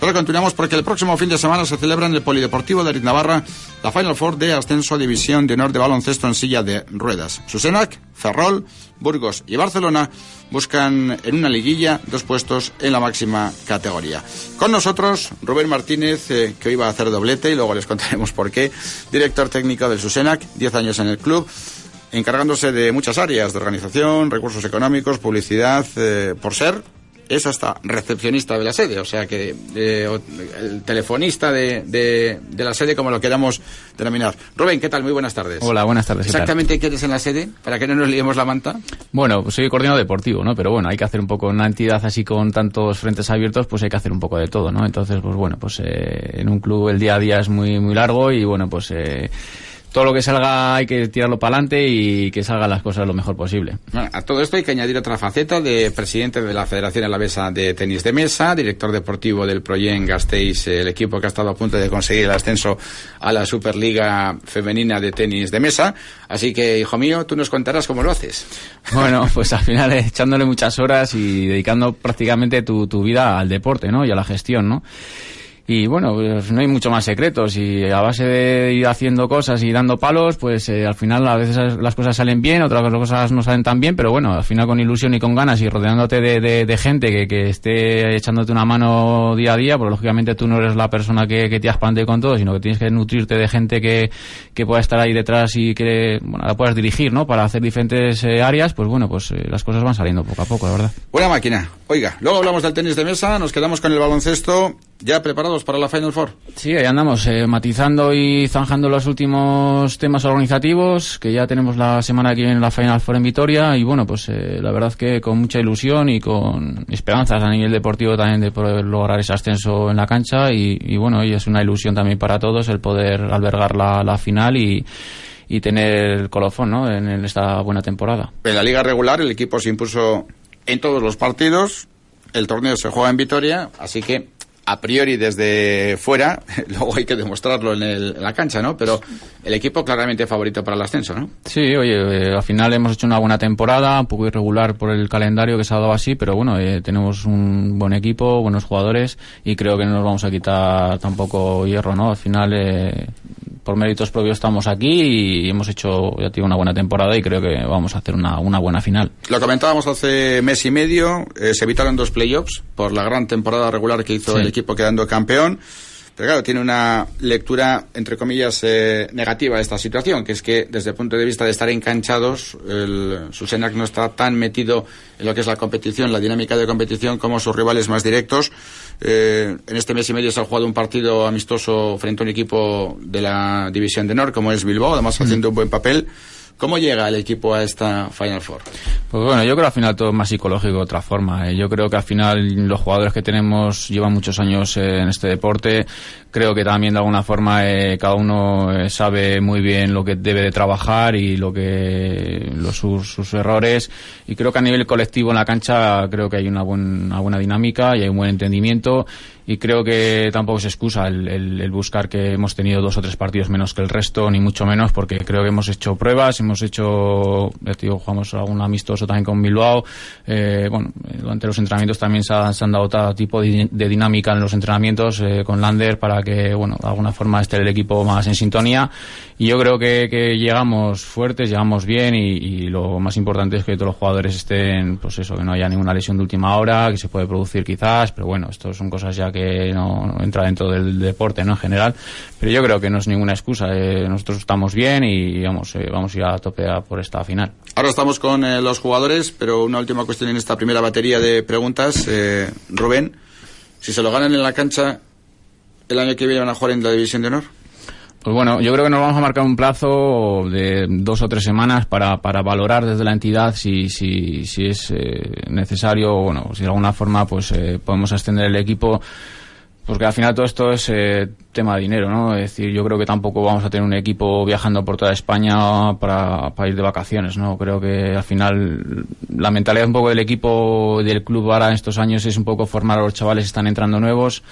Ahora continuamos porque el próximo fin de semana se celebra en el Polideportivo de Navarra la Final Four de ascenso a División de Honor de Baloncesto en silla de ruedas. Susenac, Ferrol, Burgos y Barcelona buscan en una liguilla dos puestos en la máxima categoría. Con nosotros Rubén Martínez, eh, que hoy va a hacer doblete y luego les contaremos por qué, director técnico del Susenac, 10 años en el club encargándose de muchas áreas de organización, recursos económicos, publicidad, eh, por ser es hasta recepcionista de la sede, o sea que eh, el telefonista de, de, la sede, como lo queramos denominar. Rubén, ¿qué tal? Muy buenas tardes. Hola, buenas tardes. ¿Exactamente qué eres en la sede? Para que no nos liemos la manta. Bueno, pues soy coordinador deportivo, ¿no? Pero bueno, hay que hacer un poco, una entidad así con tantos frentes abiertos, pues hay que hacer un poco de todo, ¿no? Entonces, pues bueno, pues eh, en un club el día a día es muy, muy largo y bueno, pues... Eh, todo lo que salga hay que tirarlo para adelante y que salgan las cosas lo mejor posible. a todo esto hay que añadir otra faceta de presidente de la Federación Alavesa de Tenis de Mesa, director deportivo del Proyen Gasteiz, el equipo que ha estado a punto de conseguir el ascenso a la Superliga Femenina de Tenis de Mesa. Así que, hijo mío, tú nos contarás cómo lo haces. Bueno, pues al final echándole muchas horas y dedicando prácticamente tu, tu vida al deporte, ¿no? Y a la gestión, ¿no? Y bueno, pues no hay mucho más secretos y a base de ir haciendo cosas y dando palos, pues eh, al final a veces las cosas salen bien, otras cosas no salen tan bien, pero bueno, al final con ilusión y con ganas y rodeándote de, de, gente que, esté echándote una mano día a día, pues lógicamente tú no eres la persona que, que te aspante con todo, sino que tienes que nutrirte de gente que, que pueda estar ahí detrás y que bueno, la puedas dirigir, ¿no? Para hacer diferentes eh, áreas, pues bueno, pues eh, las cosas van saliendo poco a poco, la verdad. Buena máquina. Oiga, luego hablamos del tenis de mesa, nos quedamos con el baloncesto ¿Ya preparados para la Final Four? Sí, ahí andamos, eh, matizando y zanjando los últimos temas organizativos, que ya tenemos la semana que viene la Final Four en Vitoria, y bueno, pues eh, la verdad que con mucha ilusión y con esperanzas a nivel deportivo también de poder lograr ese ascenso en la cancha, y, bueno, y es una ilusión también para todos el poder albergar la, la final y y tener el colofón ¿no? en, en esta buena temporada. En la liga regular el equipo se impuso en todos los partidos, el torneo se juega en Vitoria, así que a priori desde fuera, luego hay que demostrarlo en, la cancha, ¿no? Pero el equipo claramente favorito para el ascenso, ¿no? Sí, oye, eh, al final hemos hecho una buena temporada, un poco irregular por el calendario que se ha dado así, pero bueno, eh, tenemos un buen equipo, buenos jugadores y creo que no nos vamos a quitar tampoco hierro, ¿no? Al final, eh, por méritos propios estamos aquí y hemos hecho, ya tengo una buena temporada y creo que vamos a hacer una, una buena final. Lo comentábamos hace mes y medio, se evitaron dos playoffs por la gran temporada regular que hizo el equipo equipo quedando campeón. Pero claro, tiene una lectura, entre comillas, eh, negativa de esta situación, que es que desde el punto de vista de estar enganchados, el Susenac no está tan metido en lo que es la competición, la dinámica de competición, como sus rivales más directos. Eh, en este mes y medio se ha jugado un partido amistoso frente a un equipo de la División de Nord, como es Bilbao, además haciendo un buen papel. ¿Cómo llega el equipo a esta Final Four? Pues bueno, yo creo que al final todo es más psicológico de otra forma. ¿eh? Yo creo que al final los jugadores que tenemos llevan muchos años eh, en este deporte. Creo que también de alguna forma eh, cada uno sabe muy bien lo que debe de trabajar y lo que los, sus, errores. Y creo que a nivel colectivo en la cancha creo que hay una, una buena dinámica y hay un buen entendimiento y creo que tampoco se excusa el, buscar que hemos tenido dos o tres partidos menos que el resto, ni mucho menos, porque creo que hemos hecho pruebas, hemos hecho, jugamos algún amistoso también con Bilbao, eh, bueno, durante los entrenamientos también se, han dado todo tipo de, dinámica en los entrenamientos eh, con Lander para que, bueno, de alguna forma esté el equipo más en sintonía. Y yo creo que, que llegamos fuertes, llegamos bien y, y, lo más importante es que todos los jugadores estén, pues eso, que no haya ninguna lesión de última hora, que se puede producir quizás, pero bueno, esto son cosas ya que que no, entra dentro del deporte ¿no? en general. Pero yo creo que no es ninguna excusa. Eh, nosotros estamos bien y vamos, eh, vamos a ir a tope por esta final. Ahora estamos con eh, los jugadores, pero una última cuestión en esta primera batería de preguntas. Rubén, si se lo ganan en la cancha, ¿el año que viene van a jugar en la División de Honor? Pues bueno, yo creo que nos vamos a marcar un plazo de dos o tres semanas para, para valorar desde la entidad si, si, si es necesario, bueno, si de alguna forma pues podemos extender el equipo Porque al final todo esto es eh, tema de dinero, ¿no? Es decir, yo creo que tampoco vamos a tener un equipo viajando por toda España para, para ir de vacaciones, ¿no? Creo que al final la mentalidad un poco del equipo, del club ahora en estos años es un poco formar a los chavales que están entrando nuevos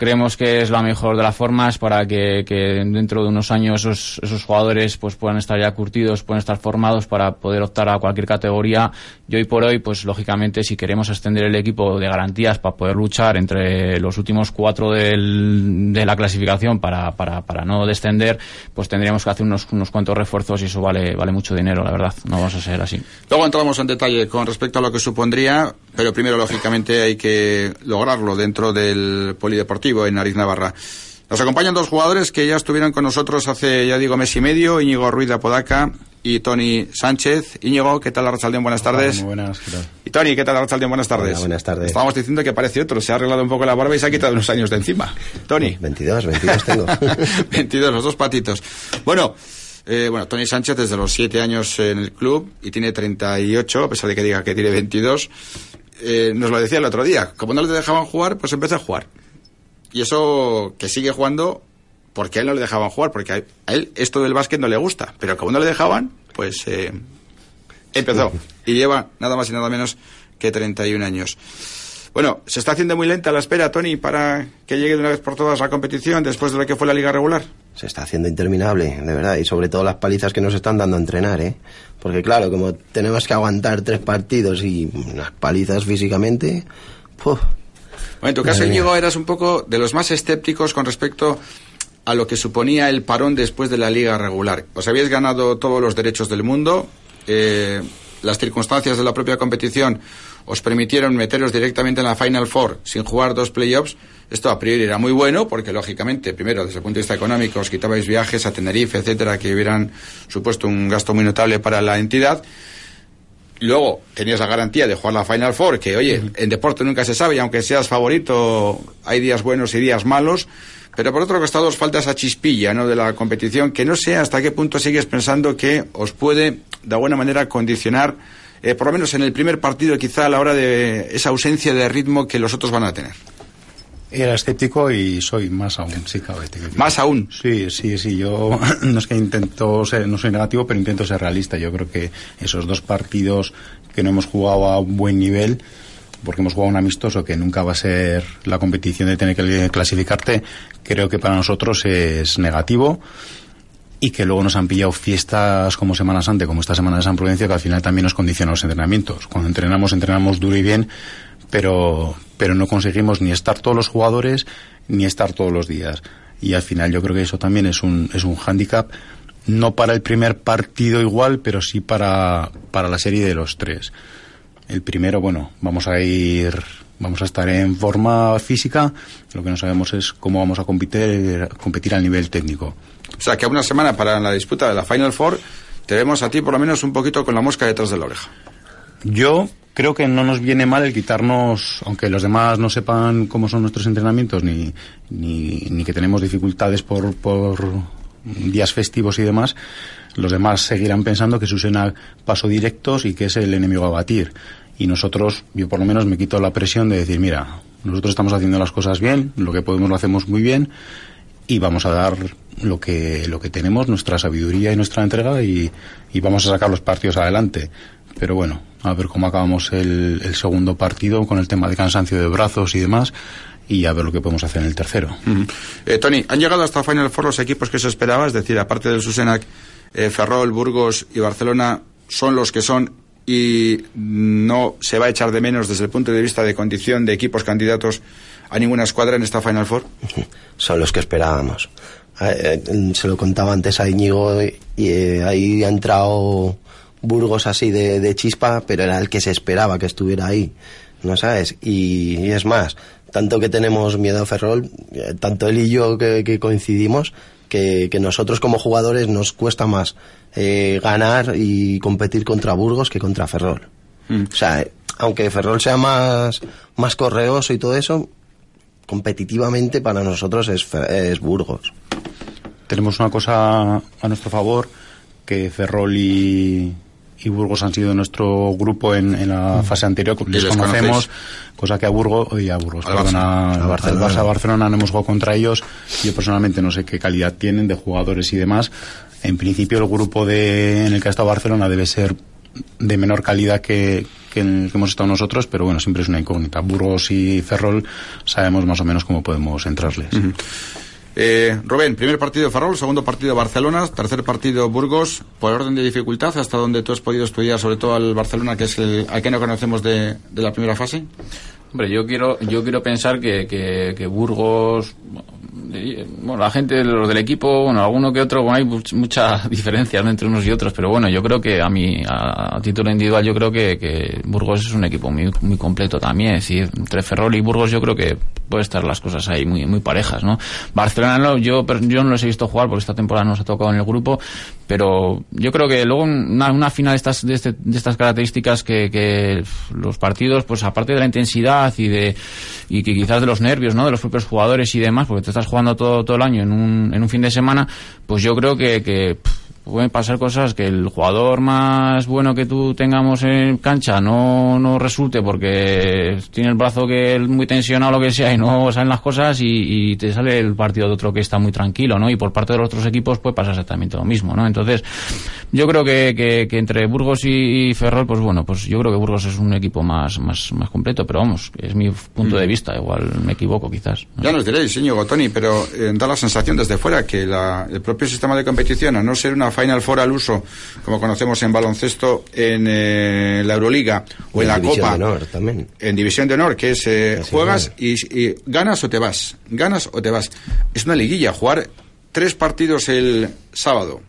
creemos que es la mejor de las formas para que, dentro de unos años esos, jugadores pues puedan estar ya curtidos, puedan estar formados para poder optar a cualquier categoría. Y hoy por hoy, pues lógicamente, si queremos extender el equipo de garantías para poder luchar entre los últimos cuatro de la clasificación para, no descender, pues tendríamos que hacer unos, unos cuantos refuerzos y eso vale, vale mucho dinero, la verdad. No vamos a ser así. Luego entramos en detalle con respecto a lo que supondría, pero primero, lógicamente, hay que lograrlo dentro del polideportivo en Nariz Navarra. Nos acompañan dos jugadores que ya estuvieron con nosotros hace, ya digo, mes y medio, Íñigo Ruiz de Apodaca y Tony Sánchez. Íñigo, ¿qué tal, Arrachaldeón? Buenas tardes. muy buenas, ¿qué tal? Y Tony, ¿qué tal, Arrachaldeón? Buenas tardes. buenas tardes. Estábamos diciendo que parece otro, se ha arreglado un poco la barba y se ha quitado unos años de encima. Tony. 22, 22 tengo. 22, los dos patitos. Bueno, eh, bueno, Tony Sánchez desde los 7 años en el club y tiene 38, a pesar de que diga que tiene 22. Eh, nos lo decía el otro día, como no le dejaban jugar, pues empezó a jugar. Y eso que sigue jugando porque a él no le dejaban jugar, porque a él esto del básquet no le gusta. Pero como no le dejaban, pues eh, empezó. Y lleva nada más y nada menos que 31 años. Bueno, se está haciendo muy lenta la espera, Tony, para que llegue de una vez por todas la competición después de lo que fue la liga regular. Se está haciendo interminable, de verdad, y sobre todo las palizas que nos están dando a entrenar, ¿eh? Porque claro, como tenemos que aguantar tres partidos y unas palizas físicamente, ¡puf! Bueno, en tu caso, Íñigo, eras un poco de los más escépticos con respecto a lo que suponía el parón después de la liga regular. Os habíais ganado todos los derechos del mundo, eh, las circunstancias de la propia competición os permitieron meteros directamente en la Final Four sin jugar dos playoffs. Esto a priori era muy bueno porque, lógicamente, primero, desde el punto de vista económico, os quitabais viajes a Tenerife, etcétera, que hubieran supuesto un gasto muy notable para la entidad. Luego tenías la garantía de jugar la Final Four, que oye, en deporte nunca se sabe, y aunque seas favorito, hay días buenos y días malos. Pero por otro costado os falta esa chispilla ¿no? de la competición, que no sé hasta qué punto sigues pensando que os puede, de alguna manera, condicionar, eh, por lo menos en el primer partido, quizá a la hora de esa ausencia de ritmo que los otros van a tener. Era escéptico y soy más aún, sí, cabe. ¿Más aún? Sí, sí, sí. Yo no es que intento ser, no soy negativo, pero intento ser realista. Yo creo que esos dos partidos que no hemos jugado a un buen nivel, porque hemos jugado un amistoso que nunca va a ser la competición de tener que clasificarte, creo que para nosotros es negativo y que luego nos han pillado fiestas como Semana Santa, como esta Semana de San Prudencio, que al final también nos condicionan los entrenamientos. Cuando entrenamos, entrenamos duro y bien, pero, pero no conseguimos ni estar todos los jugadores ni estar todos los días. Y al final yo creo que eso también es un, es un hándicap, no para el primer partido igual, pero sí para, para la serie de los tres. El primero, bueno, vamos a ir, vamos a estar en forma física, lo que no sabemos es cómo vamos a competir, competir al nivel técnico. O sea, que a una semana para la disputa de la Final Four, te vemos a ti por lo menos un poquito con la mosca detrás de la oreja. Yo creo que no nos viene mal el quitarnos, aunque los demás no sepan cómo son nuestros entrenamientos, ni, ni, que tenemos dificultades por, por días festivos y demás, los demás seguirán pensando que Susena paso directos y que es el enemigo a batir. Y nosotros, yo por lo menos me quito la presión de decir, mira, nosotros estamos haciendo las cosas bien, lo que podemos lo hacemos muy bien y vamos a dar lo que, lo que tenemos, nuestra sabiduría y nuestra entrega y, vamos a sacar los partidos adelante. Pero bueno, a ver cómo acabamos el, segundo partido con el tema de cansancio de brazos y demás y a ver lo que podemos hacer en el tercero. Eh, Tony, ¿han llegado hasta Final Four los equipos que se esperaba? Es decir, aparte del Susenac, eh, Ferrol, Burgos y Barcelona son los que son y no se va a echar de menos desde el punto de vista de condición de equipos candidatos a ninguna escuadra en esta Final Four? Son los que esperábamos. Eh, se lo contaba antes a Íñigo y ahí ha entrado Burgos así de, chispa, pero era el que se esperaba que estuviera ahí, ¿no sabes? Y, es más, tanto que tenemos miedo a Ferrol, eh, tanto él y yo que, coincidimos, que, nosotros como jugadores nos cuesta más eh, ganar y competir contra Burgos que contra Ferrol. Mm. O sea, aunque Ferrol sea más, más correoso y todo eso, competitivamente para nosotros es, es Burgos. Tenemos una cosa a nuestro favor, que Ferrol y, y Burgos han sido nuestro grupo en, en la fase anterior, les, les conocemos, conocéis. cosa que a Burgos, y a Burgos, Al Barça. al Barça, al Barça, Barcelona no hemos jugado contra ellos, yo personalmente no sé qué calidad tienen de jugadores y demás, en principio el grupo de, en el que ha estado Barcelona debe ser de menor calidad que, que en el que hemos estado nosotros, pero bueno, siempre es una incógnita. Burgos y Ferrol sabemos más o menos cómo podemos entrarles. Eh, Rubén, primer partido de Ferrol, segundo partido Barcelona, tercer partido Burgos. Por orden de dificultad, ¿hasta donde tú has podido estudiar, sobre todo al Barcelona, que es el al que no conocemos de, la primera fase? Hombre, yo quiero, yo quiero pensar que, que, Burgos, bueno, la gente, los del equipo, bueno, alguno que otro, bueno, hay much- mucha diferencia ¿no? entre unos y otros, pero bueno, yo creo que a mí, a, título individual, yo creo que, que Burgos es un equipo muy, muy completo también, es decir, entre Ferrol y Burgos yo creo que puede estar las cosas ahí muy, muy parejas, ¿no? Barcelona no, yo, yo no los he visto jugar porque esta temporada no nos ha tocado en el grupo, pero yo creo que luego una, final de estas, de, este- de estas características que, que los partidos, pues aparte de la intensidad y de y que quizás de los nervios, ¿no? De los propios jugadores y demás, porque te estás jugando todo, todo el año en un, en un fin de semana, pues yo creo que, que pueden pasar cosas que el jugador más bueno que tú tengamos en cancha no, no resulte porque tiene el brazo que es muy tensionado o lo que sea y no salen las cosas y, y te sale el partido de otro que está muy tranquilo, ¿no? Y por parte de los otros equipos puede pasar exactamente lo mismo, ¿no? Entonces, yo creo que, que, que entre Burgos y, y Ferrol, pues bueno, pues yo creo que Burgos es un equipo más, más, más completo, pero vamos, es mi punto de vista, igual me equivoco quizás. ¿no? Ya nos diréis, Íñigo, Tony, pero eh, da la sensación desde fuera que la- el propio sistema de competición, a no ser una Final Four al uso, como conocemos en baloncesto, en eh, la Euroliga o en la División Copa, de Honor también. en División de Honor, que es eh, juegas y, y ganas o te vas, ganas o te vas. Es una liguilla, jugar tres partidos el sábado,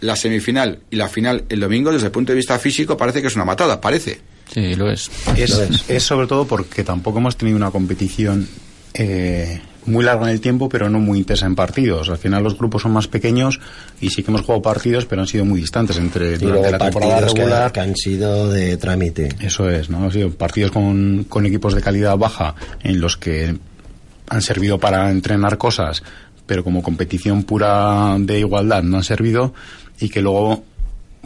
la semifinal y la final el domingo, desde el punto de vista físico, parece que es una matada, parece. Sí, lo es. Es, Lo es. es sobre todo porque tampoco hemos tenido una competición eh, muy larga en el tiempo, pero no muy intensa en partidos. Al final los grupos son más pequeños y sí que hemos jugado partidos, pero han sido muy distantes entre Y luego la temporada regular. que han sido de trámite. Eso es, ¿no? Han sido partidos con, con equipos de calidad baja en los que han servido para entrenar cosas, pero como competición pura de igualdad no han servido y que luego,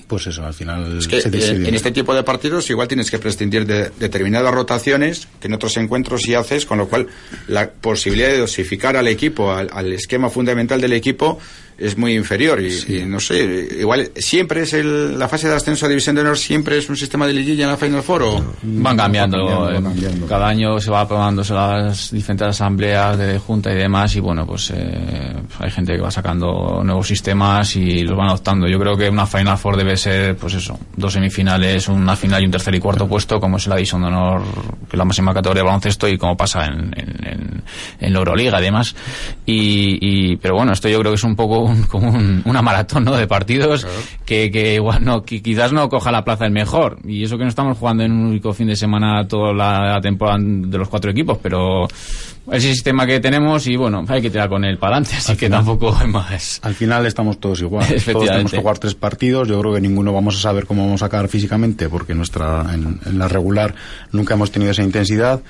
pues eso, al final Es que se eh, decide. en este tipo de partidos igual tienes que prescindir de determinadas rotaciones que en otros encuentros sí haces, con lo cual la posibilidad de dosificar al equipo, al, al esquema fundamental del equipo, es muy inferior. Y, y no sé, igual siempre es el, la fase de ascenso a División de Honor, siempre es un sistema de liguilla en la Final Four. ¿o? Van cambiando, Va cambiando, va eh, cambiando. cada año se va aprobándose las diferentes asambleas de junta y demás y bueno, pues eh, hay gente que va sacando nuevos sistemas y los van adoptando. Yo creo que una Final Four debe ser, pues eso, dos semifinales, una final y un tercer y cuarto puesto, como es la División de Honor, que es la máxima categoría de baloncesto y como pasa en, en, en, en la Euroliga además. Y, y, pero bueno, esto yo creo que es un poco un- como un- una maratón ¿no? de partidos que, que igual no, que quizás no coja la plaza el mejor. Y eso que no estamos jugando en un único fin de semana toda la, temporada de los cuatro equipos, pero ese sistema que tenemos y bueno, hay que tirar con él para adelante, así que tampoco hay más. Al final estamos todos igual. Todos tenemos que jugar tres partidos. Yo creo que ninguno vamos a saber cómo vamos a acabar físicamente, porque nuestra en, en la regular nunca hemos tenido esa intensidad.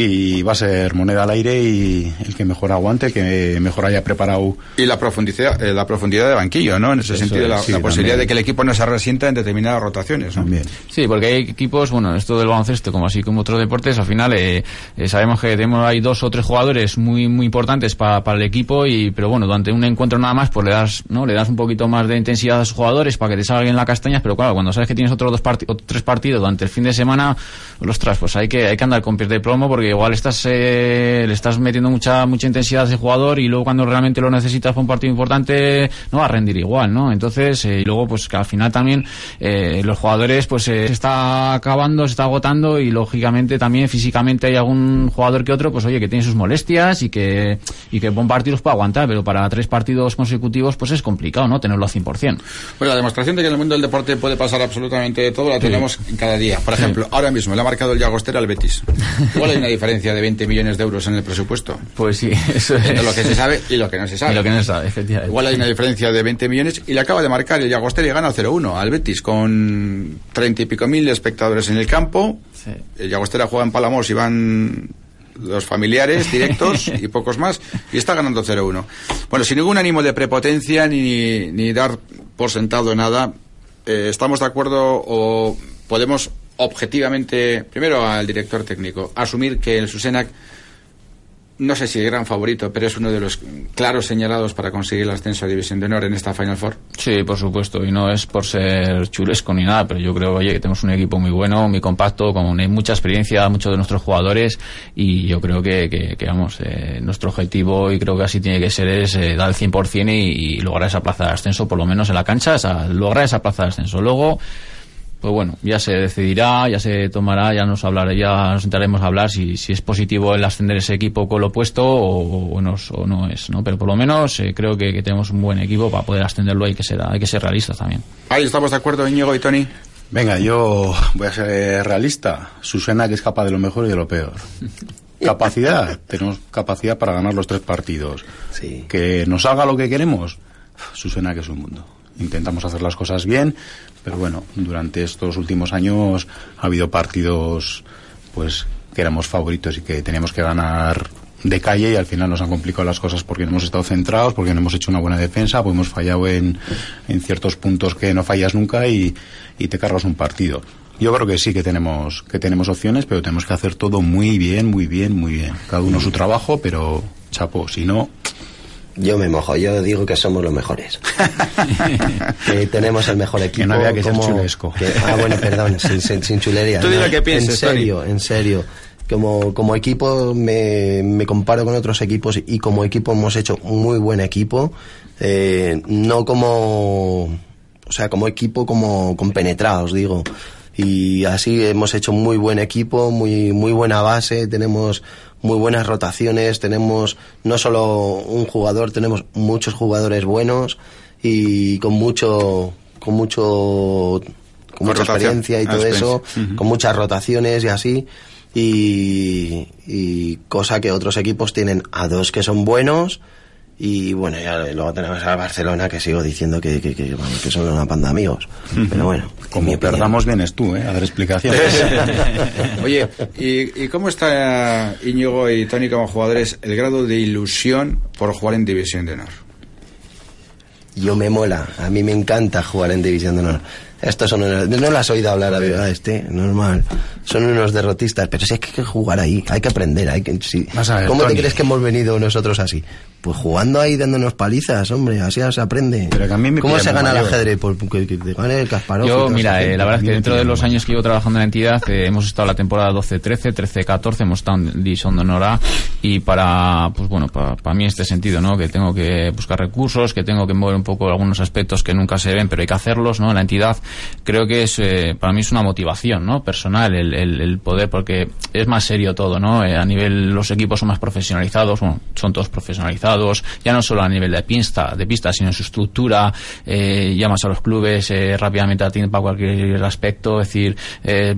Y va a ser moneda al aire y el que mejor aguante, el que mejor haya preparado. Y la profundidad, eh, la profundidad de banquillo, ¿no? En ese Eso sentido, es, la, sí, la posibilidad también. de que el equipo no se resienta en determinadas rotaciones. ¿no? También. Sí, porque hay equipos, bueno, esto del baloncesto, como así como otros deportes, al final eh, eh, sabemos que tenemos ahí dos o tres jugadores muy muy importantes para, para el equipo, y pero bueno, durante un encuentro nada más, pues le das, ¿no? Le das un poquito más de intensidad a esos jugadores para que te salgan las castañas, pero claro, cuando sabes que tienes otros dos parti- o tres partidos durante el fin de semana, ostras, pues hay que, hay que andar con pies de plomo porque igual estás, eh, le estás metiendo mucha, mucha intensidad a ese jugador y luego cuando realmente lo necesitas para un partido importante no va a rendir igual, ¿no? Entonces, eh, y luego pues que al final también eh, los jugadores pues eh, se está acabando, se está agotando y lógicamente también físicamente hay algún jugador que otro, pues oye, que tiene sus molestias y que, y que buen partidos puede aguantar, pero para tres partidos consecutivos pues es complicado, ¿no? Tenerlo al 100%. Bueno, la demostración de que en el mundo del deporte puede pasar absolutamente de todo la tenemos cada día. Por ejemplo, ahora mismo le ha marcado el Llagostera al Betis. Igual hay una diferencia de 20 millones de euros en el presupuesto. Pues sí, eso es. Entre lo que se sabe y lo que no se sabe. Y lo que no se sabe, efectivamente. Igual hay una diferencia de 20 millones y le acaba de marcar el Llagostera y gana 0-1 al Betis con 30 y pico mil espectadores en el campo. Sí. El Llagostera juega en Palamos y van los familiares directos y pocos más y está ganando 0-1. Bueno, sin ningún ánimo de prepotencia ni, ni dar por sentado nada, eh, ¿estamos de acuerdo o podemos objetivamente, primero al director técnico, asumir que el Susenac no sé si el gran favorito, pero es uno de los claros señalados para conseguir el ascenso a División de Honor en esta Final Four. Sí, por supuesto, y no es por ser chulesco ni nada, pero yo creo oye, que tenemos un equipo muy bueno, muy compacto, con mucha experiencia, muchos de nuestros jugadores, y yo creo que, que, vamos, eh, nuestro objetivo, y creo que así tiene que ser, es eh, dar el 100% y, y lograr esa plaza de ascenso, por lo menos en la cancha, lograr esa plaza de ascenso. Luego, pues bueno, ya se decidirá, ya se tomará, ya nos hablará, ya nos sentaremos a hablar si, si es positivo el ascender ese equipo con lo opuesto o, o, no, o no es, ¿no? Pero por lo menos eh, creo que, que, tenemos un buen equipo para poder ascenderlo, hay que ser, hay que ser realistas también. Ahí estamos de acuerdo, Íñigo y Tony. Venga, yo voy a ser realista. Susana que es capaz de lo mejor y de lo peor. Capacidad, tenemos capacidad para ganar los tres partidos. Sí. Que nos haga lo que queremos, Susana que es un mundo. Intentamos hacer las cosas bien, pero bueno, durante estos últimos años ha habido partidos pues que éramos favoritos y que teníamos que ganar de calle y al final nos han complicado las cosas porque no hemos estado centrados, porque no hemos hecho una buena defensa, pues hemos fallado en, en ciertos puntos que no fallas nunca y, y te cargas un partido. Yo creo que sí que tenemos que tenemos opciones, pero tenemos que hacer todo muy bien, muy bien, muy bien. Cada uno su trabajo, pero chapo, si no, yo me mojo, yo digo que somos los mejores. que tenemos el mejor equipo. Que no había que como, ser chulesco. Que, ah, bueno, perdón, sin, sin, sin chulería. Tú no, que pienses, En serio, Tony. en serio. Como, como equipo me, me, comparo con otros equipos y como equipo hemos hecho muy buen equipo. Eh, no como, o sea, como equipo como compenetrados, digo y así hemos hecho muy buen equipo, muy muy buena base, tenemos muy buenas rotaciones, tenemos no solo un jugador, tenemos muchos jugadores buenos y con mucho con mucho con, mucha experiencia y todo eso, uh -huh. con muchas rotaciones y así. Y, y cosa que otros equipos tienen a dos que son buenos, y bueno, ya luego tenemos a Barcelona que sigo diciendo que, que, que, bueno, que son una panda de amigos. Uh -huh. Pero bueno. Como perdamos vienes tú, ¿eh? A dar explicaciones. Oye, ¿y, ¿y, cómo está Íñigo y Tony como jugadores el grado de ilusión por jugar en División de Honor? Yo me mola, a mí me encanta jugar en División de Honor. Estos son unos, no lo has oído hablar a, a este, normal. Son unos derrotistas, pero si hay que jugar ahí, hay que aprender, hay que, si, ver, ¿cómo Tony. te crees que hemos venido nosotros así? Pues jugando ahí, dándonos palizas, hombre, así se aprende. Pero que a mí me ¿Cómo se gana el mayor. ajedrez? Pues que, que te gane el Kasparov. Yo, mira, eh, la verdad es que dentro de los años que llevo trabajando en la entidad, eh, hemos estado la temporada 12-13, 13-14, hemos estado en División de Honor A, y para, pues bueno, para, para mí este sentido, ¿no? Que tengo que buscar recursos, que tengo que mover un poco algunos aspectos que nunca se ven, pero hay que hacerlos, ¿no? En la entidad, creo que es, eh, para mí es una motivación, ¿no? Personal, el, poder, porque es más serio todo, ¿no? Eh, a nivel, los equipos son más profesionalizados, bueno, son todos profesionalizados, ya no solo a nivel de pista, de pista sino en su estructura, eh, llamas a los clubes eh, rápidamente a tiempo para cualquier aspecto, es decir, eh,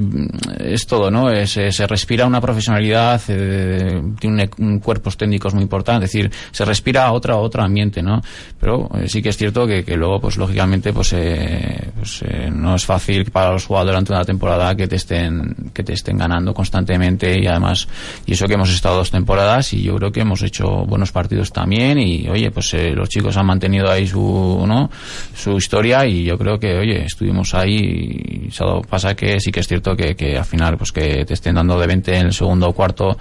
es todo, ¿no? Es, eh, se respira una profesionalidad, tiene un, un, cuerpos técnicos muy importante, es decir, se respira otra otro ambiente, ¿no? Pero sí que es cierto que, que luego, pues lógicamente, pues, pues eh, no es fácil para los jugadores durante una temporada que te estén que te estén ganando constantemente y además y eso que hemos estado dos temporadas y yo creo que hemos hecho buenos partidos también y oye pues eh, los chicos han mantenido ahí su no su historia y yo creo que oye estuvimos ahí y solo pasa que sí que es cierto que, que al final pues que te estén dando de 20 en el segundo o cuarto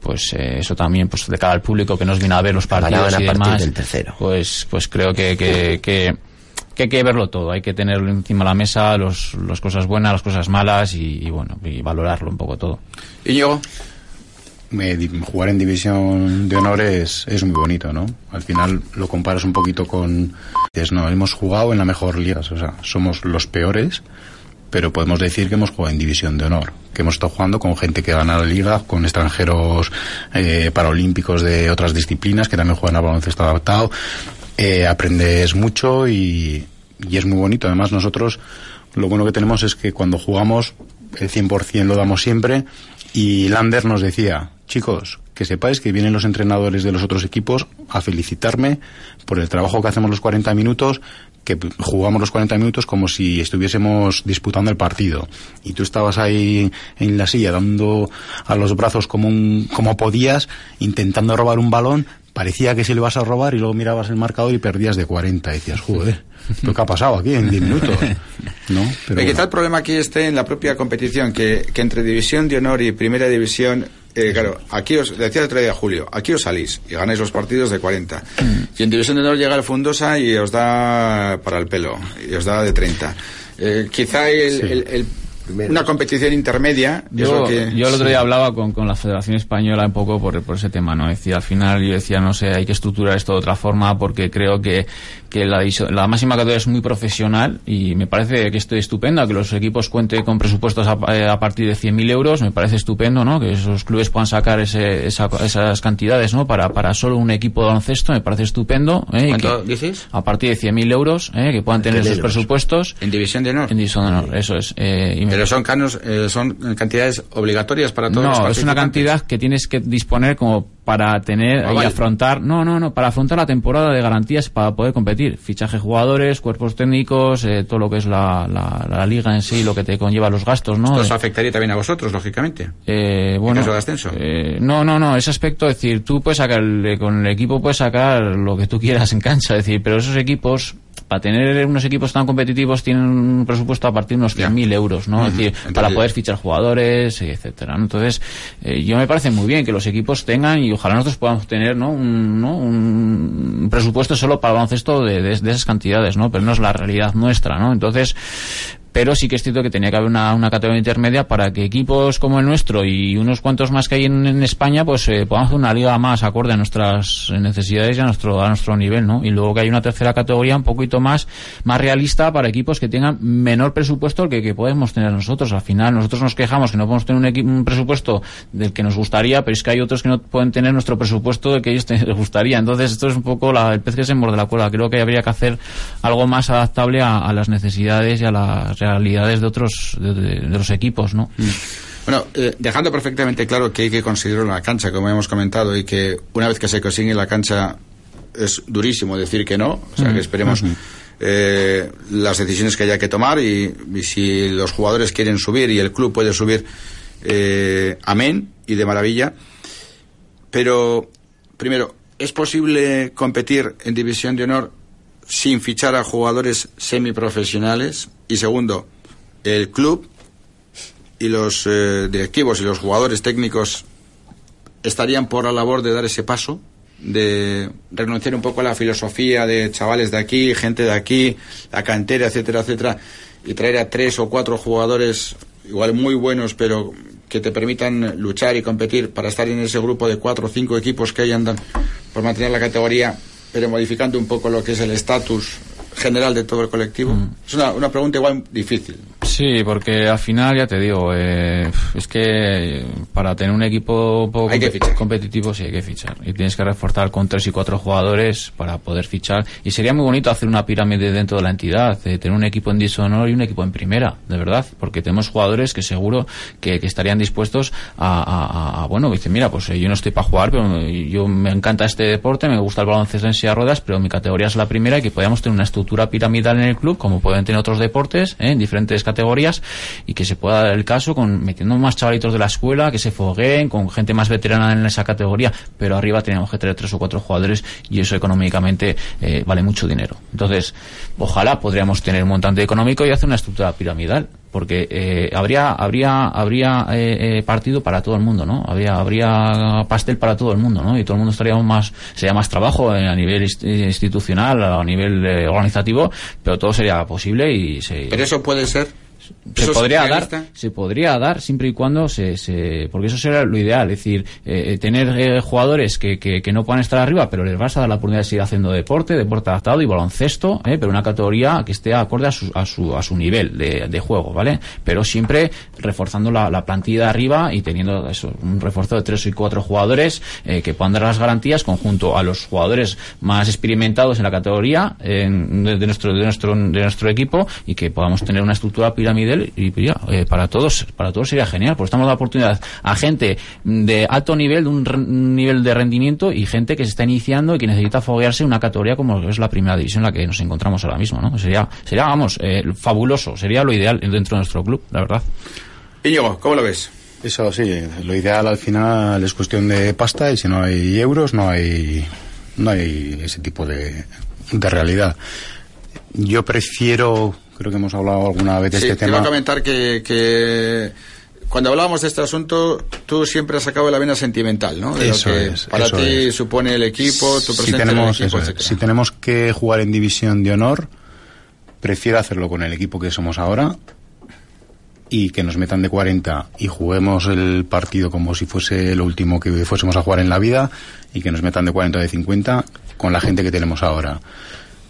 pues eh, eso también pues de cara al público que nos viene a ver los partidos y demás del tercero. pues pues creo que que, que que hay que verlo todo, hay que tenerlo encima de la mesa, los, las cosas buenas, las cosas malas y, y bueno, y valorarlo un poco todo. Íñigo, Eh, di- jugar en división de honor es, es muy bonito, ¿no? Al final lo comparas un poquito con... Es, no, hemos jugado en la mejor liga, o sea, somos los peores, pero podemos decir que hemos jugado en división de honor, que hemos estado jugando con gente que gana la liga, con extranjeros eh, paralímpicos de otras disciplinas que también juegan al baloncesto adaptado. Eh, aprendes mucho y, y es muy bonito. Además nosotros lo bueno que tenemos es que cuando jugamos el 100% lo damos siempre y Lander nos decía, chicos, que sepáis que vienen los entrenadores de los otros equipos a felicitarme por el trabajo que hacemos los 40 minutos, que jugamos los 40 minutos como si estuviésemos disputando el partido. Y tú estabas ahí en la silla dando a los brazos como, un, como podías, intentando robar un balón, parecía que se le ibas a robar y luego mirabas el marcador y perdías de 40. Y decías, joder, ¿qué ha pasado aquí en 10 minutos? ¿No? Pero quizá el problema aquí esté en la propia competición, que, que entre División de Honor y Primera División eh, claro, aquí os, decía el otro día Julio, aquí os salís y ganáis los partidos de 40. Y en División de Honor llega el Fundosa y os da para el pelo, y os da de 30. Eh, quizá el, el una competición intermedia. Yo, yo el otro día hablaba con, con, la Federación Española un poco por, por ese tema, ¿no? Decía, al final yo decía, no sé, hay que estructurar esto de otra forma porque creo que, que la, la máxima categoría es muy profesional y me parece que esto es estupendo, que los equipos cuenten con presupuestos a, eh, a partir de 100.000 euros, me parece estupendo, ¿no? Que esos clubes puedan sacar ese, esa, esas cantidades, ¿no? Para, para solo un equipo de baloncesto, me parece estupendo. ¿eh? ¿Cuánto dices? A partir de 100.000 euros, ¿eh? Que puedan tener esos presupuestos. ¿En División de Honor? En División de Honor, eso es. Eh, y pero son canos, eh, son cantidades obligatorias para todos no, es una cantidad que tienes que disponer como para tener y afrontar, no, no, no, para afrontar la temporada de garantías para poder competir. Fichaje jugadores, cuerpos técnicos, eh, todo lo que es la, la, la, liga en sí, lo que te conlleva los gastos, ¿no? Esto os afectaría también a vosotros, lógicamente. Eh, bueno, ¿En caso de ascenso? Eh, no, no, no, ese aspecto, es decir, tú puedes sacar, con el equipo puedes sacar lo que tú quieras en cancha, es decir, pero esos equipos para tener unos equipos tan competitivos tienen un presupuesto a partir de unos 100.000 euros, ¿no? Es decir, para poder fichar jugadores, etcétera. Entonces, eh, yo me parece muy bien que los equipos tengan y ojalá nosotros podamos tener, ¿no? Un, ¿no? un presupuesto solo para baloncesto de, de, de esas cantidades, ¿no? Pero no es la realidad nuestra, ¿no? Entonces, pero sí que es cierto que tenía que haber una, una categoría intermedia para que equipos como el nuestro y unos cuantos más que hay en, en España pues eh, podamos hacer una liga más acorde a nuestras necesidades y a nuestro a nuestro nivel no y luego que hay una tercera categoría un poquito más más realista para equipos que tengan menor presupuesto que, que podemos tener nosotros. Al final nosotros nos quejamos que no podemos tener un, un presupuesto del que nos gustaría pero es que hay otros que no pueden tener nuestro presupuesto del que ellos les gustaría. Entonces esto es un poco la, el pez que se morde la cola. Creo que habría que hacer algo más adaptable a, a las necesidades y a las realidades de otros de, de, de los equipos, ¿no? Mm. Bueno, eh, dejando perfectamente claro que hay que en la cancha, como hemos comentado, y que una vez que se consigue la cancha es durísimo decir que no, o sea, que esperemos uh -huh. eh, las decisiones que haya que tomar y, y, si los jugadores quieren subir y el club puede subir, eh, amén y de maravilla. Pero, primero, ¿es posible competir en División de Honor sin fichar a jugadores semiprofesionales? Y segundo, el club y los eh, directivos y los jugadores técnicos estarían por la labor de dar ese paso, de renunciar un poco a la filosofía de chavales de aquí, gente de aquí, la cantera, etcétera, etcétera, y traer a tres o cuatro jugadores igual muy buenos, pero que te permitan luchar y competir para estar en ese grupo de cuatro o cinco equipos que ahí andan por mantener la categoría, pero modificando un poco lo que es el estatus general de todo el colectivo? Mm. Es una, una, pregunta igual difícil. Sí, porque al final, ya te digo, eh, es que para tener un equipo poco hay que competitivo sí hay que fichar. Y tienes que reforzar con tres y cuatro jugadores para poder fichar. Y sería muy bonito hacer una pirámide dentro de la entidad, de tener un equipo en dishonor y un equipo en primera, de verdad. Porque tenemos jugadores que seguro que, que estarían dispuestos a, a, a, bueno, dicen, mira, pues eh, yo no estoy para jugar, pero yo me encanta este deporte, me gusta el baloncesto en silla de ruedas, pero mi categoría es la primera y que podamos tener una estructura piramidal en el club, como pueden tener otros deportes, ¿eh? en diferentes categorías, y que se pueda dar el caso con metiendo más chavalitos de la escuela, que se fogueen, con gente más veterana en esa categoría, pero arriba tenemos que tener tres o cuatro jugadores y eso económicamente eh, vale mucho dinero. Entonces, ojalá podríamos tener un montante económico y hacer una estructura piramidal porque eh, habría habría habría eh, eh, partido para todo el mundo no habría habría pastel para todo el mundo no y todo el mundo estaría más sería más trabajo a nivel institucional a nivel organizativo pero todo sería posible y se, pero eso puede ser se podría dar se podría dar siempre y cuando se, se porque eso sería lo ideal es decir eh, tener eh, jugadores que, que, que, no puedan estar arriba pero les vas a dar la oportunidad de seguir haciendo deporte deporte adaptado y baloncesto eh, pero una categoría que esté acorde a su, a su, a su nivel de, de juego vale pero siempre reforzando la, la, plantilla de arriba y teniendo eso un refuerzo de tres y cuatro jugadores eh, que puedan dar las garantías conjunto a los jugadores más experimentados en la categoría de, nuestro de nuestro de nuestro equipo y que podamos tener una estructura piramidal y ya, eh, para todos para todos sería genial porque estamos dando la oportunidad a gente de alto nivel de un nivel de rendimiento y gente que se está iniciando y que necesita foguearse en una categoría como es la primera división en la que nos encontramos ahora mismo ¿no? sería sería vamos eh, fabuloso sería lo ideal dentro de nuestro club la verdad Íñigo ¿cómo lo ves? Eso sí, lo ideal al final es cuestión de pasta y si no hay euros no hay no hay ese tipo de, de realidad. Yo prefiero, creo que hemos hablado alguna vez de Sí, este te iba tema. a comentar que, que cuando hablábamos de este asunto, tú siempre has sacado la vena sentimental, ¿no? De Eso lo que es, para eso ti es. supone el equipo, tu si presencia tenemos, en el equipo, es, si tenemos que jugar en división de honor, prefiero hacerlo con el equipo que somos ahora y que nos metan de 40 y juguemos el partido como si fuese lo último que fuésemos a jugar en la vida y que nos metan de 40 o de 50 con la gente que tenemos ahora.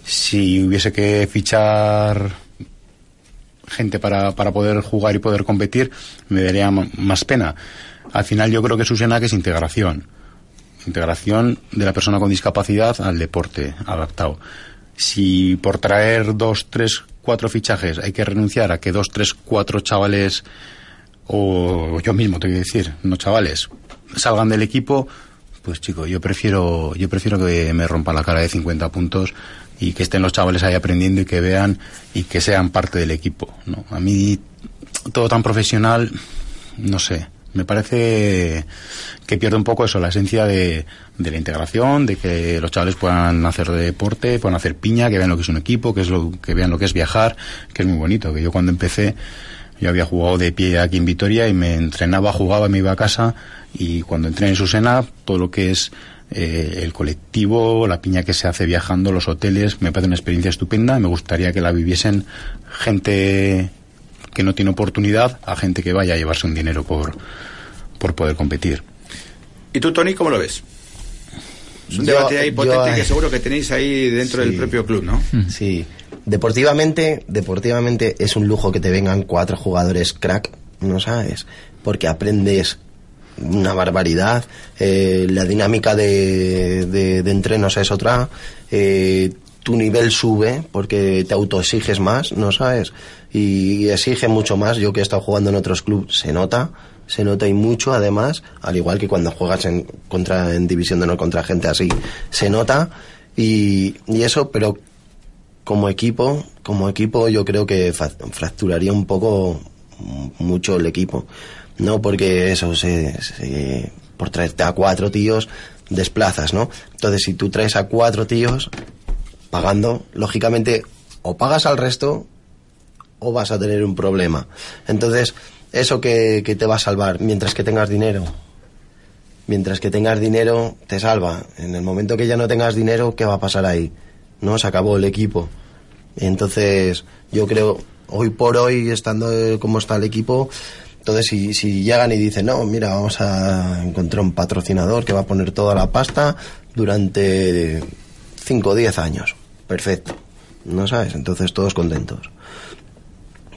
Si hubiese que fichar gente para, para poder jugar y poder competir, me daría más pena. Al final yo creo que Susena que es integración. Integración de la persona con discapacidad al deporte adaptado. Si por traer dos, tres, cuatro fichajes hay que renunciar a que dos, tres, cuatro chavales, o yo mismo te voy a decir, no chavales, salgan del equipo, pues chico, yo prefiero, yo prefiero que me rompan la cara de 50 puntos y que estén los chavales ahí aprendiendo y que vean y que sean parte del equipo, ¿no? A mí todo tan profesional, no sé, me parece que pierde un poco eso, la esencia de, de la integración, de que los chavales puedan hacer deporte, puedan hacer piña, que vean lo que es un equipo, que es lo que vean lo que es viajar, que es muy bonito, que yo cuando empecé yo había jugado de pie aquí en Vitoria y me entrenaba, jugaba, me iba a casa y cuando entré en Susena, todo lo que es eh, el colectivo, la piña que se hace viajando, los hoteles, me parece una experiencia estupenda. Me gustaría que la viviesen gente que no tiene oportunidad a gente que vaya a llevarse un dinero por, por poder competir. ¿Y tú, Tony, cómo lo ves? Es un Yo- debate ahí potente eh, que seguro que tenéis ahí dentro sí. del propio club, ¿no? Sí. Deportivamente, deportivamente es un lujo que te vengan cuatro jugadores crack, ¿no sabes? Porque aprendes una barbaridad, eh, la dinámica de, de, entrenos es otra, eh, tu nivel sube porque te autoexiges más, ¿no sabes? Y exige mucho más, yo que he estado jugando en otros clubes, se nota, se nota y mucho además, al igual que cuando juegas en, contra, en división de honor contra gente así, se nota y, y eso, pero como equipo, como equipo yo creo que fracturaría un poco mucho el equipo. No porque eso se, por traerte a cuatro tíos desplazas, ¿no? Entonces si tú traes a cuatro tíos pagando, lógicamente o pagas al resto o vas a tener un problema. Entonces, eso que, que te va a salvar mientras que tengas dinero. Mientras que tengas dinero, te salva. En el momento que ya no tengas dinero, ¿qué va a pasar ahí? ¿No? Se acabó el equipo. Entonces, yo creo, hoy por hoy, estando como está el equipo, entonces si, llegan y dicen, no, mira, vamos a encontrar un patrocinador que va a poner toda la pasta durante 5 o 10 años. Perfecto. ¿No sabes? Entonces todos contentos.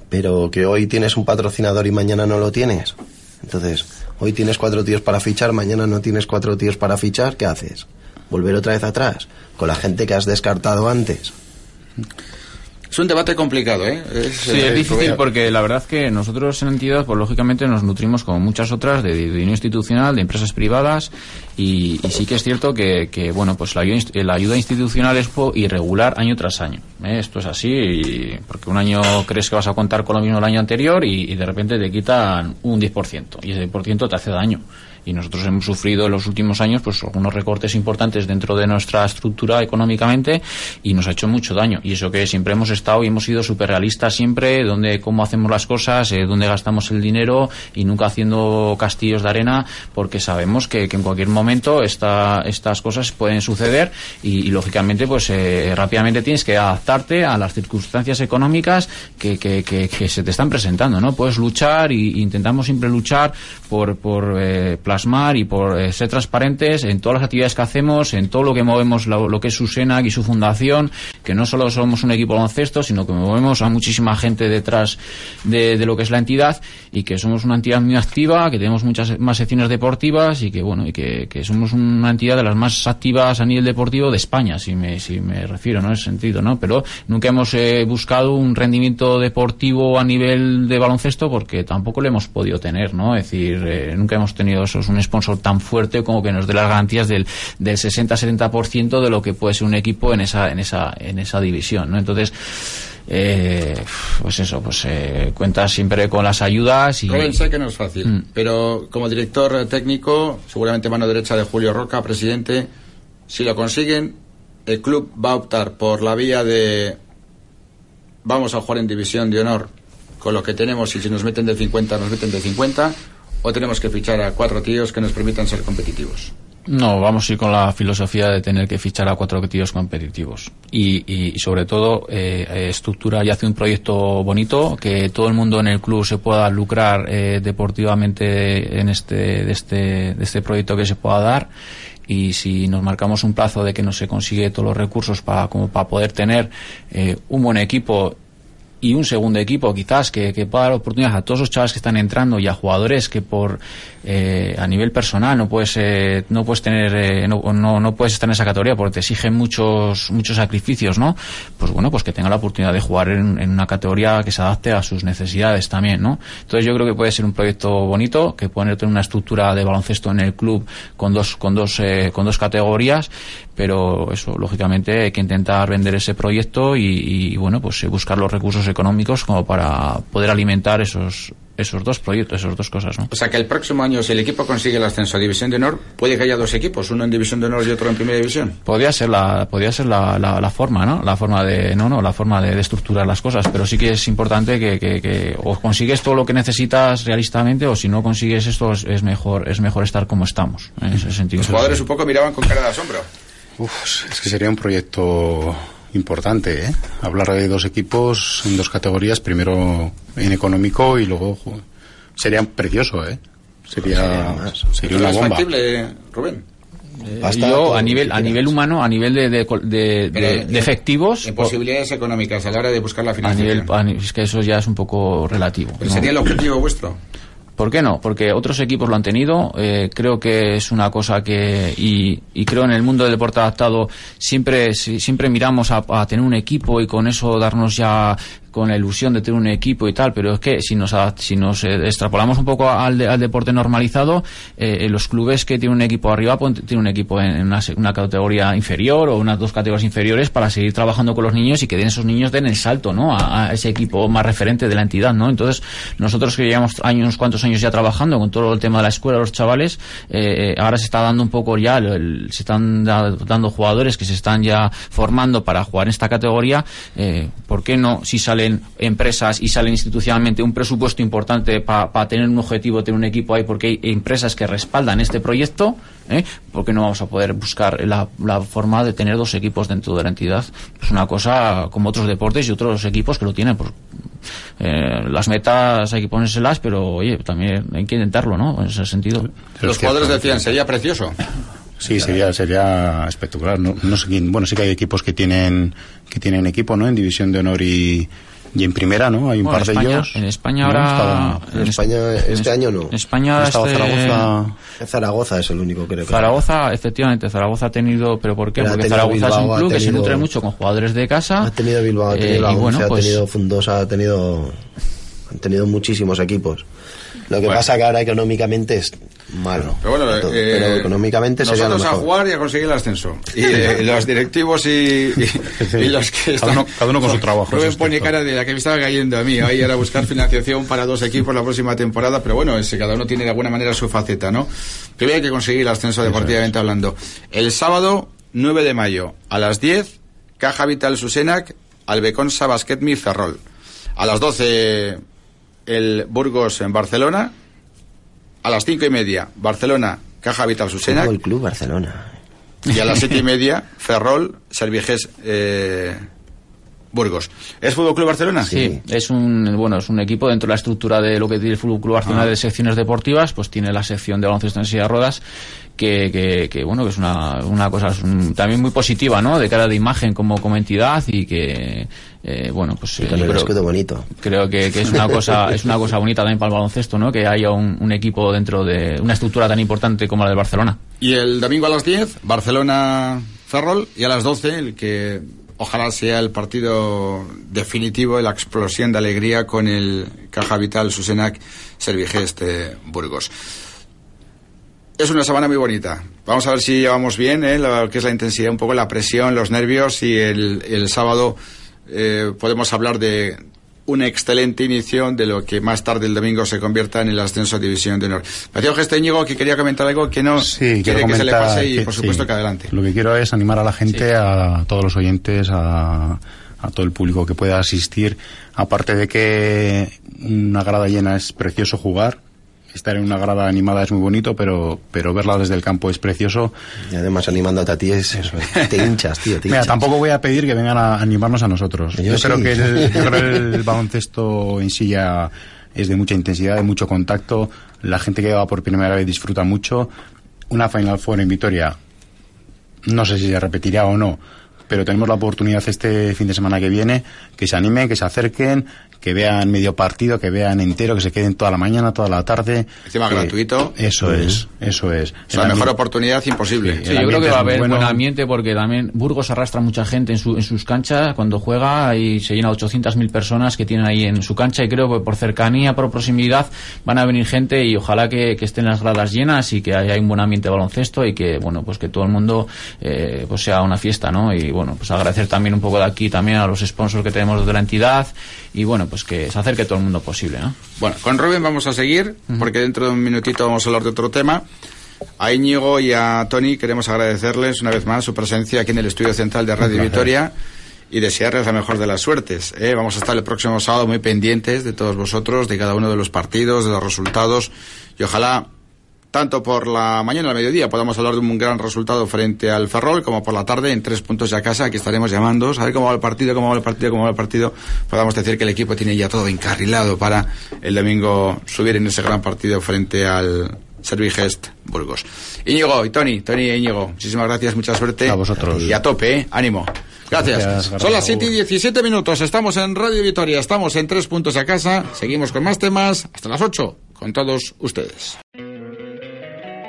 Pero que hoy tienes un patrocinador y mañana no lo tienes. Entonces, hoy tienes cuatro tíos para fichar, mañana no tienes cuatro tíos para fichar, ¿qué haces? ¿Volver otra vez atrás? Con la gente que has descartado antes. Es un debate complicado, ¿eh? Es, Sí, eh, es difícil Rubén. porque la verdad que nosotros en entidad, pues lógicamente nos nutrimos como muchas otras de, de dinero institucional, de empresas privadas y, y sí que es cierto que, que, bueno, pues la ayuda, la ayuda institucional es irregular año tras año. ¿eh? Esto es así y- porque un año crees que vas a contar con lo mismo el año anterior y, y de repente te quitan un 10% y ese 10% te hace daño. Y nosotros hemos sufrido en los últimos años pues algunos recortes importantes dentro de nuestra estructura económicamente y nos ha hecho mucho daño. Y eso que siempre hemos estado y hemos sido súper realistas siempre, donde cómo hacemos las cosas, eh, dónde gastamos el dinero y nunca haciendo castillos de arena porque sabemos que, en cualquier momento esta, estas cosas pueden suceder y, lógicamente pues eh, rápidamente tienes que adaptarte a las circunstancias económicas que, que, que, se te están presentando, ¿no? Puedes luchar y intentamos siempre luchar por, por eh, plasmar y por eh, ser transparentes en todas las actividades que hacemos, en todo lo que movemos, lo, que es Susenac y su fundación, que no solo somos un equipo baloncesto, sino que movemos a muchísima gente detrás de, lo que es la entidad y que somos una entidad muy activa, que tenemos muchas más secciones deportivas y que bueno y que, que somos una entidad de las más activas a nivel deportivo de España, si me, si me refiero, ¿no? En ese sentido, ¿no? Pero nunca hemos eh, buscado un rendimiento deportivo a nivel de baloncesto porque tampoco lo hemos podido tener, ¿no? Es decir, eh, nunca hemos tenido un sponsor tan fuerte como que nos dé las garantías del, del 60-70% de lo que puede ser un equipo en esa, en esa, en esa división, ¿no? Entonces, eh, pues eso, pues eh, cuentas siempre con las ayudas y... Rubén, sé que no es fácil, Mm. pero como director técnico, seguramente mano derecha de Julio Roca, presidente, Si lo consiguen, el club va a optar por la vía de vamos a jugar en división de honor con lo que tenemos y si nos meten de 50 nos meten de 50 o tenemos que fichar a cuatro tíos que nos permitan ser competitivos. No, vamos a ir con la filosofía de tener que fichar a cuatro tíos competitivos. Y, y, sobre todo, eh, estructura y hace un proyecto bonito, que todo el mundo en el club se pueda lucrar eh, deportivamente en este, de este, de este proyecto que se pueda dar. Y si nos marcamos un plazo de que no se consigue todos los recursos para, como para poder tener eh, un buen equipo y un segundo equipo quizás que, que pueda dar oportunidades a todos los chavales que están entrando y a jugadores que por eh, a nivel personal no puedes eh, no puedes tener eh, no, no, no, puedes estar en esa categoría porque te exigen muchos muchos sacrificios no pues bueno pues que tenga la oportunidad de jugar en, en, una categoría que se adapte a sus necesidades también no entonces yo creo que puede ser un proyecto bonito que puede tener una estructura de baloncesto en el club con dos con dos eh, con dos categorías pero eso lógicamente hay que intentar vender ese proyecto y, y bueno pues buscar los recursos económicos como para poder alimentar esos esos dos proyectos, esas dos cosas, ¿no? O sea que el próximo año, si el equipo consigue el ascenso a División de Honor, puede que haya dos equipos, uno en División de Honor y otro en Primera División. Podría ser la, podría ser la, la, la forma, ¿no? La forma de, no, no, la forma de, de, estructurar las cosas, pero sí que es importante que, que, que o consigues todo lo que necesitas realistamente o si no consigues esto es, es mejor, es mejor estar como estamos, en ese sentido. Los jugadores un poco miraban con cara de asombro. Uf, es que sería un proyecto importante, ¿eh? Hablar de dos equipos en dos categorías, primero en económico y luego sería precioso, ¿eh? Sería, sería una bomba. factible, Rubén? Eh, yo a nivel a nivel humano a nivel de, de, de, de, de efectivos en posibilidades económicas a la hora de buscar la financiación a nivel, es que eso ya es un poco relativo ¿no? sería el objetivo vuestro ¿Por qué no? Porque otros equipos lo han tenido. Eh, creo que es una cosa que y, y, creo en el mundo del deporte adaptado siempre siempre miramos a, a, tener un equipo y con eso darnos ya con la ilusión de tener un equipo y tal, pero es que si nos, si nos eh, extrapolamos un poco al, de, al deporte normalizado, eh, los clubes que tienen un equipo arriba pues, tienen un equipo en una, una, categoría inferior o unas dos categorías inferiores para seguir trabajando con los niños y que den esos niños den el salto ¿no? a, ese equipo más referente de la entidad. ¿no? Entonces, nosotros que llevamos años, cuantos años ya trabajando con todo el tema de la escuela, los chavales, eh, ahora se está dando un poco ya, el, se están da, dando jugadores que se están ya formando para jugar en esta categoría. Eh, ¿Por qué no? Si salen empresas y salen institucionalmente un presupuesto importante para pa tener un objetivo, tener un equipo ahí, porque hay empresas que respaldan este proyecto, ¿eh? ¿por qué no vamos a poder buscar la, la, forma de tener dos equipos dentro de la entidad? Es una cosa como otros deportes y otros equipos que lo tienen. Pues, eh, las metas hay que ponérselas, pero oye, también hay que intentarlo, ¿no? En ese sentido. Los jugadores decían, sería precioso. Sí, sería sería espectacular. No, no sé quién, bueno, sí que hay equipos que tienen que tienen equipo, ¿no? En división de honor y y en primera, ¿no? Hay un bueno, par España, de ellos. En España ahora. No, estaba, en España este año no. En España estaba este... Zaragoza. Zaragoza es el único, creo. Que Zaragoza, efectivamente, Zaragoza ha tenido. ¿Pero por qué? Pero Porque Zaragoza Bilbao, es un club tenido, que se nutre mucho con jugadores de casa. Ha tenido Bilbao, ha tenido eh, la y bueno, Once, pues, ha tenido Fundosa, ha tenido. Han tenido muchísimos equipos. Lo que bueno. pasa que ahora económicamente es malo. Pero bueno, eh, pero económicamente sería lo nosotros mejor. a jugar y a conseguir el ascenso. Y eh, los directivos y, y, y, los que están... Cada uno, cada uno con su trabajo. Rubén pone cara de la que me estaba cayendo a mí. Ahí era buscar financiación para dos equipos la próxima temporada. Pero bueno, ese, cada uno tiene de alguna manera su faceta, ¿no? Primero hay que conseguir el ascenso deportivamente hablando. El sábado 9 de mayo a las 10, Caja Vital Susenac, Albeconsa Basquetmi Ferrol. A las 12 el Burgos en Barcelona. A las cinco y media, Barcelona, Caja Vital Susena. el Club Barcelona. Y a las siete y media, Ferrol, Serviges, eh, Burgos. ¿Es Fútbol Club Barcelona? Sí, es un bueno es un equipo dentro de la estructura de lo que tiene el Fútbol Club Barcelona ah. de secciones deportivas, pues tiene la sección de baloncesto en silla de ruedas que, que, que, bueno que es una, una cosa es un, también muy positiva no de cara de imagen como, como entidad y que eh, bueno pues y con el creo, bonito creo que, que, es una cosa es una cosa bonita también para el baloncesto no que haya un, un, equipo dentro de una estructura tan importante como la de Barcelona y el domingo a las 10 Barcelona Ferrol y a las 12 el que ojalá sea el partido definitivo, la explosión de alegría con el Caja Vital Susenac Servigest eh, Burgos. Es una semana muy bonita. Vamos a ver si llevamos bien eh, lo que es la intensidad, un poco la presión, los nervios y el, el sábado eh, podemos hablar de un excelente inicio de lo que más tarde el domingo se convierta en el ascenso a División de Honor. Gesto Íñigo que quería comentar algo que no Sí, quiere que se le pase y comentar por que- supuesto sí. que adelante. Lo que quiero es animar a la gente, Sí. a todos los oyentes, a, a todo el público que pueda asistir. Aparte de que una grada llena es precioso jugar, estar en una grada animada es muy bonito, pero, pero verla desde el campo es precioso. Y además animándote a ti es, te hinchas, tío, te Mira, hinchas. tampoco voy a pedir que vengan a animarnos a nosotros. Yo Yo, sí. creo que el, yo creo el baloncesto en sí ya es de mucha intensidad, de mucho contacto. La gente que va por primera vez disfruta mucho. Una Final Four en Vitoria, no sé si se repetirá o no, pero tenemos la oportunidad este fin de semana que viene que se animen, que se acerquen, que vean medio partido, que vean entero, que se queden toda la mañana, toda la tarde. Encima Que- gratuito. Eso es, eso es. Es la mejor oportunidad imposible. Sí, yo creo que va a haber bueno. buen ambiente porque también Burgos arrastra mucha gente en, su, en sus canchas cuando juega y se llena 800.000 personas que tienen ahí en su cancha y creo que por cercanía, por proximidad van a venir gente y ojalá que, que estén las gradas llenas y que haya un buen ambiente de baloncesto y que bueno pues que todo el mundo eh, pues sea una fiesta, ¿no? Y bueno pues agradecer también un poco de aquí también a los sponsors que tenemos de la entidad y bueno pues que se acerque todo el mundo posible, ¿no? Bueno, con Rubén vamos a seguir, porque dentro de un minutito vamos a hablar de otro tema. A Íñigo y a Tony queremos agradecerles una vez más su presencia aquí en el estudio central de Radio Vitoria y desearles la mejor de las suertes. ¿eh? Vamos a estar el próximo sábado muy pendientes de todos vosotros, de cada uno de los partidos, de los resultados y ojalá tanto por la mañana al mediodía podamos hablar de un gran resultado frente al Ferrol, como por la tarde en tres puntos ya a casa, aquí estaremos llamando, a ver cómo va el partido, cómo va el partido, cómo va el partido, podamos decir que el equipo tiene ya todo encarrilado para el domingo subir en ese gran partido frente al Servigest Burgos. Íñigo y Tony, Tony y Íñigo, muchísimas gracias, mucha suerte. A vosotros. Y a tope, ¿eh? ánimo. Gracias. Gracias, Son las 7 y Raúl. 17 minutos, estamos en Radio Vitoria, estamos en tres puntos a casa, seguimos con más temas, hasta las 8, con todos ustedes.